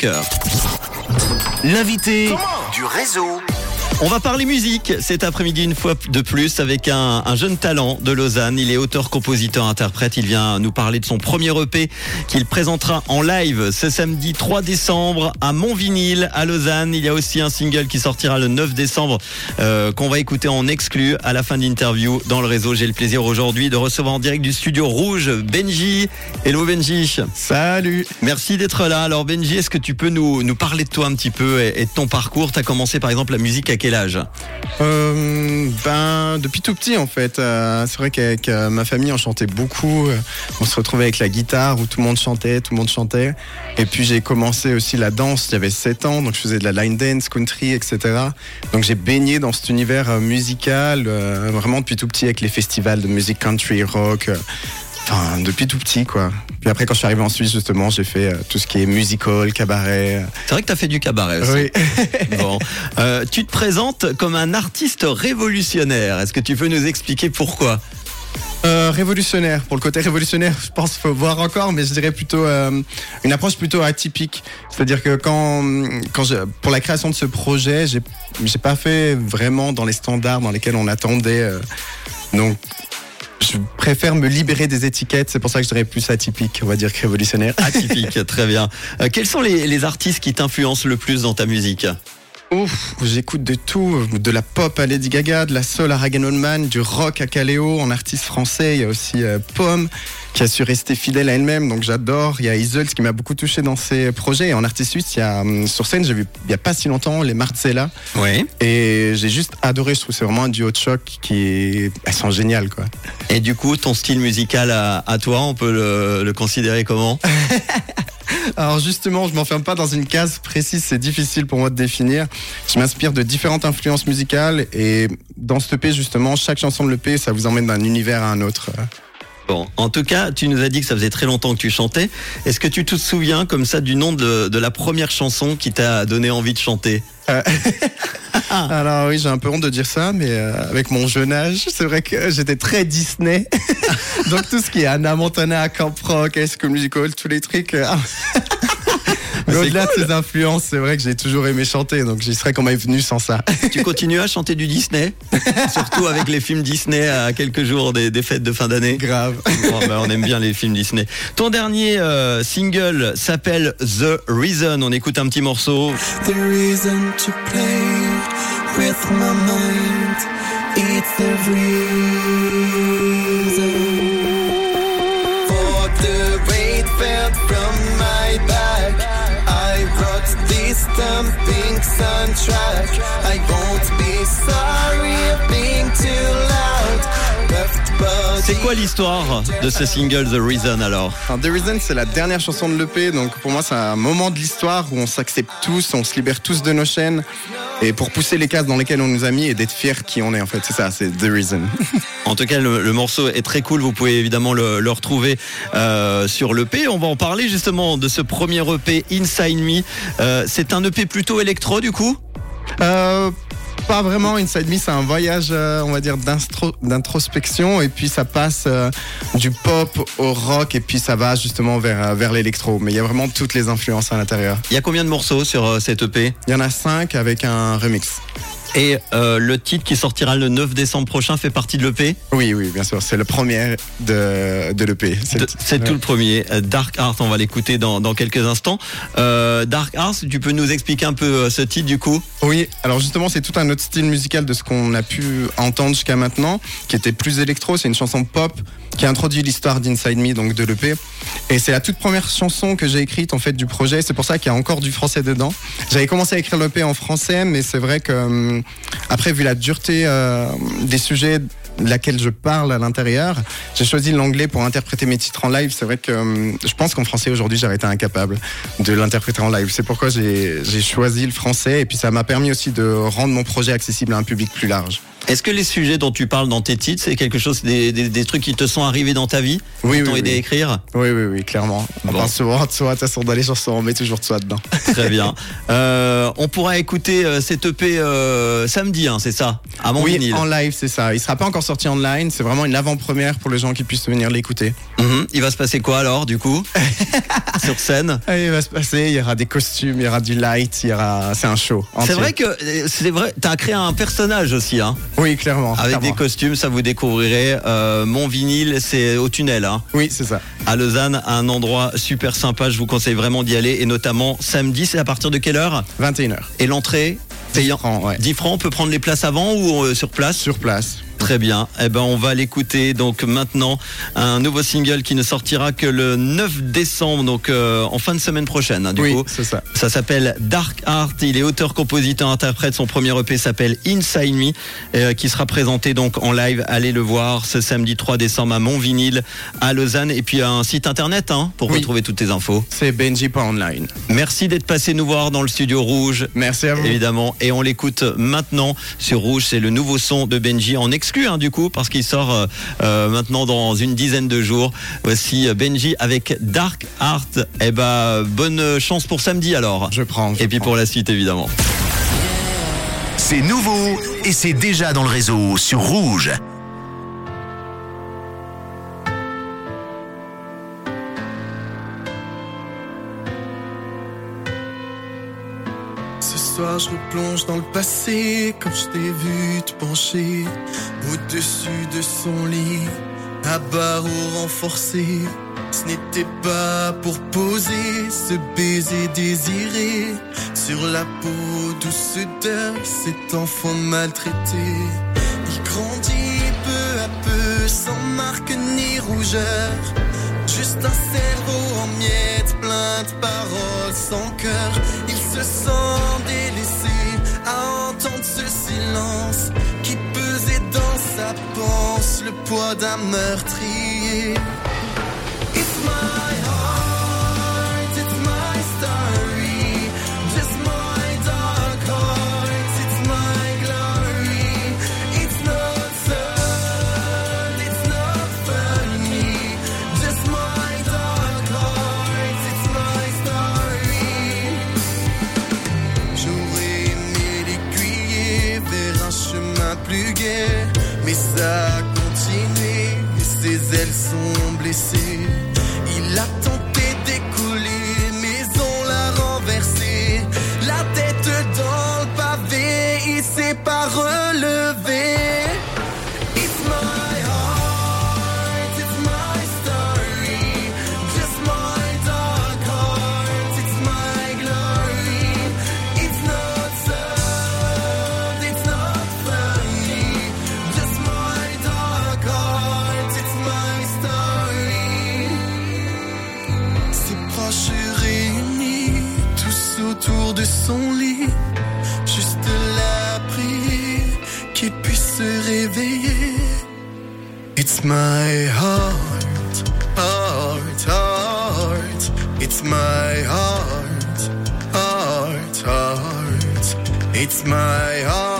cœur. L'invité du réseau. On va parler musique cet après-midi une fois de plus avec un, un, jeune talent de Lausanne. Il est auteur, compositeur, interprète. Il vient nous parler de son premier EP qu'il présentera en live ce samedi 3 décembre à Montvinil à Lausanne. Il y a aussi un single qui sortira le 9 décembre euh, qu'on va écouter en exclu à la fin de l'interview dans le réseau. J'ai le plaisir aujourd'hui de recevoir en direct du studio Rouge Benji. Hello Benji. Salut. Merci d'être là. Alors Benji, est-ce que tu peux nous, nous parler de toi un petit peu et, et de ton parcours? Tu as commencé par exemple la musique à quel âge euh, Ben depuis tout petit en fait. Euh, c'est vrai qu'avec euh, ma famille on chantait beaucoup. On se retrouvait avec la guitare où tout le monde chantait, tout le monde chantait. Et puis j'ai commencé aussi la danse. J'avais 7 ans donc je faisais de la line dance, country, etc. Donc j'ai baigné dans cet univers musical vraiment depuis tout petit avec les festivals de musique country, rock. Enfin, depuis tout petit, quoi. Puis après, quand je suis arrivé en Suisse, justement, j'ai fait euh, tout ce qui est musical, cabaret. C'est vrai que tu as fait du cabaret aussi. Oui. bon. Euh, tu te présentes comme un artiste révolutionnaire. Est-ce que tu peux nous expliquer pourquoi? Euh, révolutionnaire. Pour le côté révolutionnaire, je pense faut voir encore, mais je dirais plutôt euh, une approche plutôt atypique. C'est-à-dire que quand, quand je, pour la création de ce projet, j'ai, j'ai pas fait vraiment dans les standards dans lesquels on attendait. euh, donc, je préfère me libérer des étiquettes. C'est pour ça que je dirais plus atypique, on va dire que révolutionnaire. Atypique, très bien. Euh, quels sont les, les artistes qui t'influencent le plus dans ta musique? Ouf, j'écoute de tout, de la pop à Lady Gaga, de la soul à Regan Oldman, du rock à Caléo, en artiste français, il y a aussi euh, Pomme qui a su rester fidèle à elle-même, donc j'adore. Il y a Isolde qui m'a beaucoup touché dans ses projets. Et en artiste suisse, il y a hum, sur scène, j'ai vu il y a pas si longtemps les Marcella Oui. et j'ai juste adoré. Je trouve c'est vraiment un duo de choc qui est, elles sont géniales quoi. Et du coup, ton style musical à, à toi, on peut le, le considérer comment? Alors justement, je m'enferme pas dans une case précise, c'est difficile pour moi de définir. Je m'inspire de différentes influences musicales et dans ce EP justement, chaque chanson de l'EP, ça vous emmène d'un univers à un autre. Bon, en tout cas, tu nous as dit que ça faisait très longtemps que tu chantais. Est-ce que tu te souviens comme ça du nom de, la première chanson qui t'a donné envie de chanter Euh, Alors oui, j'ai un peu honte de dire ça, mais euh, avec mon jeune âge, c'est vrai que j'étais très Disney. Donc tout ce qui est Anna Montana, Camp Rock, High School Musical, tous les trucs. euh, Mais C'est au-delà cool. de ces influences, c'est vrai que j'ai toujours aimé chanter, donc j'y serais qu'on m'ait venu sans ça. Tu continues à chanter du Disney Surtout avec les films Disney à quelques jours des, des fêtes de fin d'année Grave. Bon, ben, on aime bien les films Disney. Ton dernier euh, single s'appelle The Reason. On écoute un petit morceau. the reason to play with my mind. It's the this thumping soundtrack. I won't be sorry of being too loud. Left body. C'est quoi l'histoire de ce single The Reason alors Alors, The Reason, c'est la dernière chanson de l'EP, donc pour moi, c'est un moment de l'histoire où on s'accepte tous, on se libère tous de nos chaînes, et pour pousser les cases dans lesquelles on nous a mis et d'être fiers qui on est, en fait. C'est ça, c'est The Reason. En tout cas, le, le morceau est très cool. Vous pouvez évidemment le, le retrouver euh, sur l'EP. On va en parler justement de ce premier EP Inside Me. Euh, c'est un EP plutôt électro du coup? Euh, pas vraiment Inside Me, c'est un voyage, euh, on va dire, d'introspection, et puis ça passe euh, du pop au rock, et puis ça va justement vers, euh, vers l'électro. Mais il y a vraiment toutes les influences à l'intérieur. Il y a combien de morceaux sur euh, cet EP Il y en a cinq avec un remix. Et euh, le titre qui sortira le 9 décembre prochain fait partie de l'EP Oui, oui, bien sûr, c'est le premier de, de l'EP. C'est tout le premier. Euh, Dark Art, on va l'écouter dans, dans quelques instants. Euh, Dark Art, tu peux nous expliquer un peu euh, ce titre du coup? Oui, alors justement, c'est tout un autre style musical de ce qu'on a pu entendre jusqu'à maintenant, qui était plus électro. C'est une chanson pop qui introduit l'histoire d'Inside Me, donc de l'EP. Et c'est la toute première chanson que j'ai écrite en fait du projet. C'est pour ça qu'il y a encore du français dedans. J'avais commencé à écrire l'EP en français, mais c'est vrai que hum, après, vu la dureté euh, des sujets laquelle je parle à l'intérieur, j'ai choisi l'anglais pour interpréter mes titres en live. C'est vrai que hum, je pense qu'en français aujourd'hui, j'aurais été incapable de l'interpréter en live. C'est pourquoi j'ai choisi le français et puis ça m'a permis aussi de rendre mon projet accessible à un public plus large. Est-ce que les sujets dont tu parles dans tes titres, c'est quelque chose, des, des, des trucs qui te sont arrivés dans ta vie, Oui, qui oui, t'ont aidé oui. à écrire? Oui, oui, oui, clairement. On Bon. parle souvent de soi, de façon, dans les chansons, on met toujours de soi dedans. Très bien. Euh, on pourra écouter euh, cette EP euh, samedi, hein, c'est ça? À mon oui, en live, c'est ça. Il sera pas encore sorti online, c'est vraiment une avant-première pour les gens qui puissent venir l'écouter. Mhm. Il va se passer quoi alors, du coup? Sur scène? Ah, Il va se passer, il y aura des costumes, il y aura du light, il y aura. C'est un show. C'est vrai que euh, c'est vrai, t'as créé un personnage aussi, hein, Oui, clairement. avec clairement. des costumes, ça vous découvrirez. Euh, mon vinyle, c'est au tunnel, hein, Oui, c'est ça. à Lausanne, un endroit super sympa. Je vous conseille vraiment d'y aller, et notamment samedi. C'est à partir de quelle heure? 21h. Et l'entrée payant. francs, ouais. 10 francs, on peut prendre les places avant ou euh, sur place? Sur place. Très bien. Eh ben, on va l'écouter. Donc maintenant, un nouveau single qui ne sortira que le 9 décembre, donc euh, en fin de semaine prochaine. hein, du oui, coup. ça. Ça s'appelle Dark Art. Il est auteur, compositeur, interprète. Son premier EP s'appelle Inside Me, euh, qui sera présenté donc en live. Allez le voir ce samedi 3 décembre à Montvinil, à Lausanne. Et puis un site internet hein, pour Oui. retrouver toutes tes infos. C'est Benji.online. Merci d'être passé nous voir dans le studio rouge. Merci à vous. Évidemment, et on l'écoute maintenant sur Rouge. C'est le nouveau son de Benji en exclu, hein, du coup, parce qu'il sort euh, euh, maintenant dans une dizaine de jours. Voici euh, Benji avec Dark Art. Eh ben, bonne chance pour samedi alors. Je prends. je Et puis prends. pour la suite, évidemment. C'est nouveau et c'est déjà dans le réseau sur Rouge. Je replonge dans le passé, comme je t'ai vu te pencher au-dessus de son lit, à barreaux renforcés. Ce n'était pas pour poser ce baiser désiré sur la peau douce de cet enfant maltraité. Il grandit peu à peu, sans marque ni rougeur. Juste un cerveau en miettes, plein de paroles sans cœur. Il se sent délaissé à entendre ce silence qui pesait dans sa panse le poids d'un meurtrier. Mais ça a continué et ses ailes sont blessées. Il a tenté d'écouler, mais on l'a renversé. La tête dans le pavé, il s'est pas It's my heart, heart, heart. It's my heart, heart, heart. It's my heart.